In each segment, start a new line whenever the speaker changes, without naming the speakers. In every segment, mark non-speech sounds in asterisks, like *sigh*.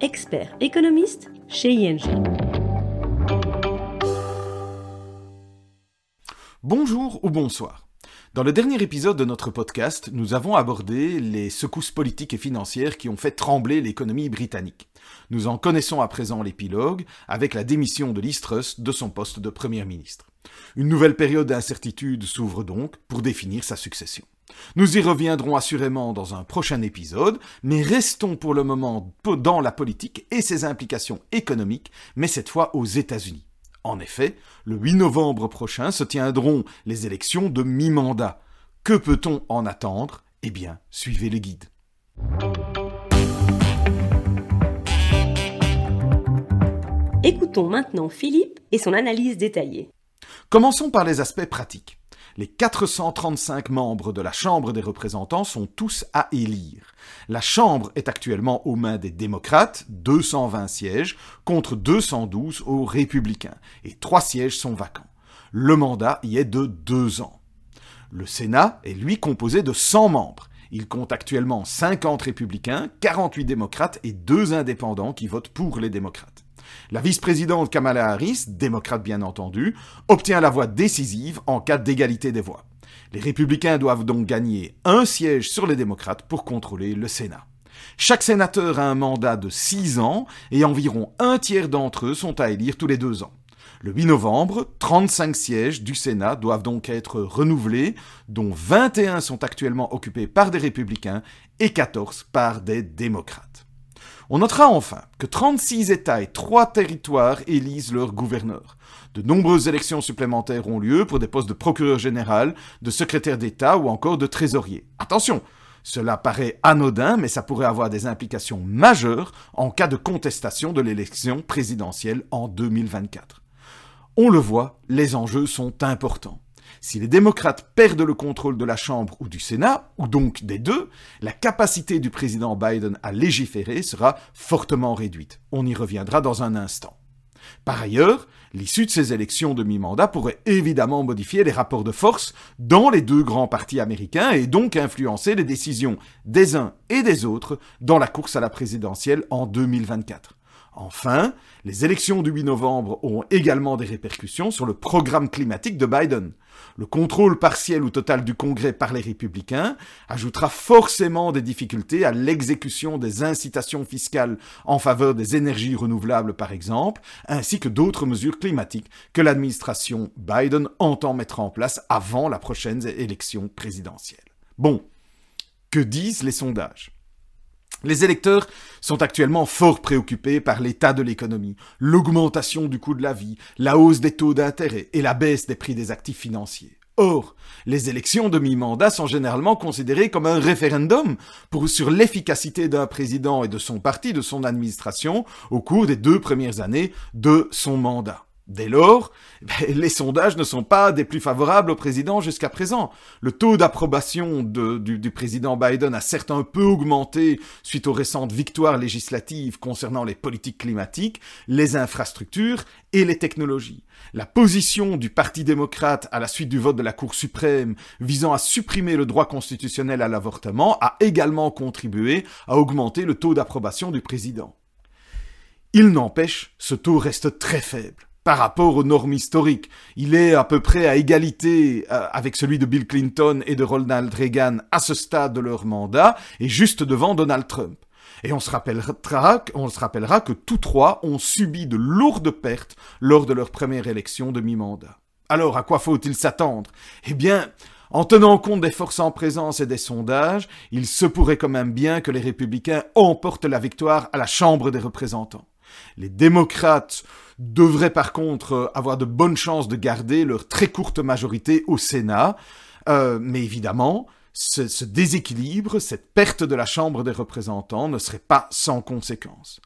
expert économiste chez ING.
Bonjour ou bonsoir. Dans le dernier épisode de notre podcast, nous avons abordé les secousses politiques et financières qui ont fait trembler l'économie britannique. Nous en connaissons à présent l'épilogue avec la démission de Liz Truss de son poste de Premier ministre. Une nouvelle période d'incertitude s'ouvre donc pour définir sa succession. Nous y reviendrons assurément dans un prochain épisode, mais restons pour le moment dans la politique et ses implications économiques, mais cette fois aux États-Unis. En effet, le 8 novembre prochain se tiendront les élections de mi-mandat. Que peut-on en attendre? Eh bien, suivez les guides.
Écoutons maintenant Philippe et son analyse détaillée.
Commençons par les aspects pratiques. Les 435 membres de la Chambre des représentants sont tous à élire. La Chambre est actuellement aux mains des démocrates, 220 sièges, contre 212 aux républicains, et trois sièges sont vacants. Le mandat y est de deux ans. Le Sénat est lui composé de 100 membres. Il compte actuellement 50 républicains, 48 démocrates et deux indépendants qui votent pour les démocrates. La vice-présidente Kamala Harris, démocrate bien entendu, obtient la voix décisive en cas d'égalité des voix. Les républicains doivent donc gagner un siège sur les démocrates pour contrôler le Sénat. Chaque sénateur a un mandat de six ans et environ un tiers d'entre eux sont à élire tous les deux ans. Le 8 novembre, 35 sièges du Sénat doivent donc être renouvelés, dont 21 sont actuellement occupés par des républicains et 14 par des démocrates. On notera enfin que 36 États et 3 territoires élisent leurs gouverneurs. De nombreuses élections supplémentaires ont lieu pour des postes de procureur général, de secrétaire d'État ou encore de trésorier. Attention, cela paraît anodin, mais ça pourrait avoir des implications majeures en cas de contestation de l'élection présidentielle en 2024. On le voit, les enjeux sont importants. Si les démocrates perdent le contrôle de la Chambre ou du Sénat, ou donc des deux, la capacité du président Biden à légiférer sera fortement réduite. On y reviendra dans un instant. Par ailleurs, l'issue de ces élections de mi-mandat pourrait évidemment modifier les rapports de force dans les deux grands partis américains et donc influencer les décisions des uns et des autres dans la course à la présidentielle en 2024. Enfin, les élections du 8 novembre ont également des répercussions sur le programme climatique de Biden. Le contrôle partiel ou total du Congrès par les républicains ajoutera forcément des difficultés à l'exécution des incitations fiscales en faveur des énergies renouvelables par exemple, ainsi que d'autres mesures climatiques que l'administration Biden entend mettre en place avant la prochaine élection présidentielle. Bon, que disent les sondages? Les électeurs sont actuellement fort préoccupés par l'état de l'économie, l'augmentation du coût de la vie, la hausse des taux d'intérêt et la baisse des prix des actifs financiers. Or, les élections de mi-mandat sont généralement considérées comme un référendum pour, sur l'efficacité d'un président et de son parti, de son administration, au cours des deux premières années de son mandat. Dès lors, *laughs* les sondages ne sont pas des plus favorables au président jusqu'à présent. Le taux d'approbation du, du, président Biden a certes un peu augmenté suite aux récentes victoires législatives concernant les politiques climatiques, les infrastructures et les technologies. La position du Parti démocrate à la suite du vote de la Cour suprême visant à supprimer le droit constitutionnel à l'avortement a également contribué à augmenter le taux d'approbation du président. Il n'empêche, ce taux reste très faible par rapport aux normes historiques. Il est à peu près à égalité euh, avec celui de Bill Clinton et de Ronald Reagan à ce stade de leur mandat et juste devant Donald Trump. Et on se rappellera, que tous trois ont subi de lourdes pertes lors de leur première élection de mi-mandat. Alors, à quoi faut-il s'attendre? Eh bien, en tenant compte des forces en présence et des sondages, il se pourrait quand même bien que les républicains emportent la victoire à la Chambre des représentants. Les démocrates devraient par contre euh, avoir de bonnes chances de garder leur très courte majorité au Sénat, euh, mais évidemment, ce, ce, déséquilibre, cette perte de la Chambre des représentants ne serait pas sans conséquences.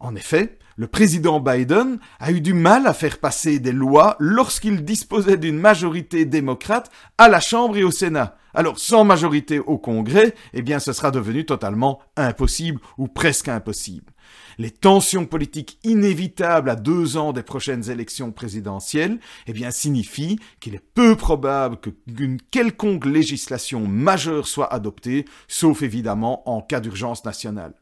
En effet, le président Biden a eu du mal à faire passer des lois lorsqu'il disposait d'une majorité démocrate à la Chambre et au Sénat. Alors, sans majorité au Congrès, eh bien, ce sera devenu totalement impossible ou presque impossible. Les tensions politiques inévitables à deux ans des prochaines élections présidentielles, eh bien, signifient qu'il est peu probable qu'une quelconque législation majeure soit adoptée, sauf évidemment en cas d'urgence nationale.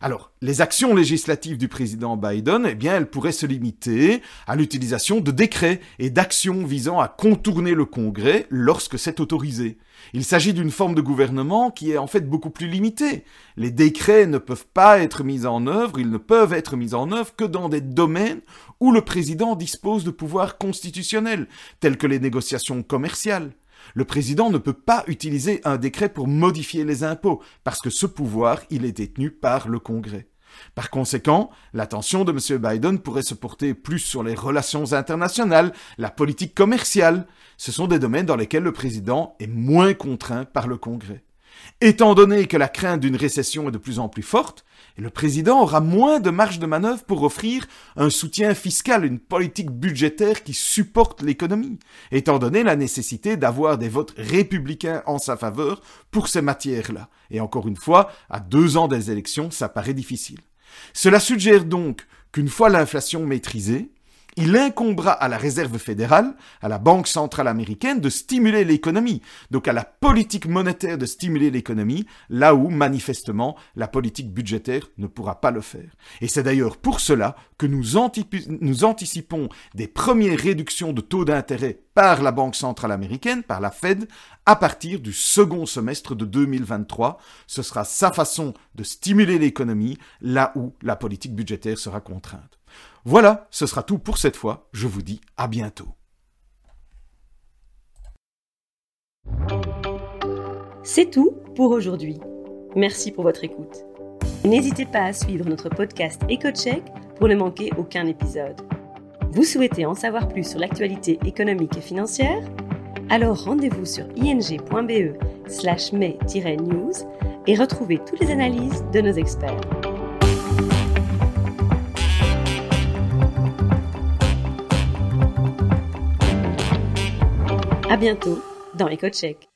Alors, les actions législatives du président Biden, eh bien, elles pourraient se limiter à l'utilisation de décrets et d'actions visant à contourner le Congrès lorsque c'est autorisé. Il s'agit d'une forme de gouvernement qui est en fait beaucoup plus limitée. Les décrets ne peuvent pas être mis en œuvre, ils ne peuvent être mis en œuvre que dans des domaines où le président dispose de pouvoirs constitutionnels, tels que les négociations commerciales. Le président ne peut pas utiliser un décret pour modifier les impôts, parce que ce pouvoir, il est détenu par le Congrès. Par conséquent, l'attention de M. Biden pourrait se porter plus sur les relations internationales, la politique commerciale. Ce sont des domaines dans lesquels le président est moins contraint par le Congrès. Étant donné que la crainte d'une récession est de plus en plus forte, le président aura moins de marge de manœuvre pour offrir un soutien fiscal, une politique budgétaire qui supporte l'économie, étant donné la nécessité d'avoir des votes républicains en sa faveur pour ces matières-là. Et encore une fois, à deux ans des élections, ça paraît difficile. Cela suggère donc qu'une fois l'inflation maîtrisée, il incombera à la Réserve fédérale, à la Banque centrale américaine, de stimuler l'économie, donc à la politique monétaire de stimuler l'économie, là où, manifestement, la politique budgétaire ne pourra pas le faire. Et c'est d'ailleurs pour cela que nous, anticipons des premières réductions de taux d'intérêt par la Banque centrale américaine, par la Fed, à partir du second semestre de 2023. Ce sera sa façon de stimuler l'économie, là où la politique budgétaire sera contrainte. Voilà, ce sera tout pour cette fois. Je vous dis à bientôt.
C'est tout pour aujourd'hui. Merci pour votre écoute. N'hésitez pas à suivre notre podcast EcoCheck pour ne manquer aucun épisode. Vous souhaitez en savoir plus sur l'actualité économique et financière? Alors rendez-vous sur ing.be slash news et retrouvez toutes les analyses de nos experts. À bientôt dans EcoCheck.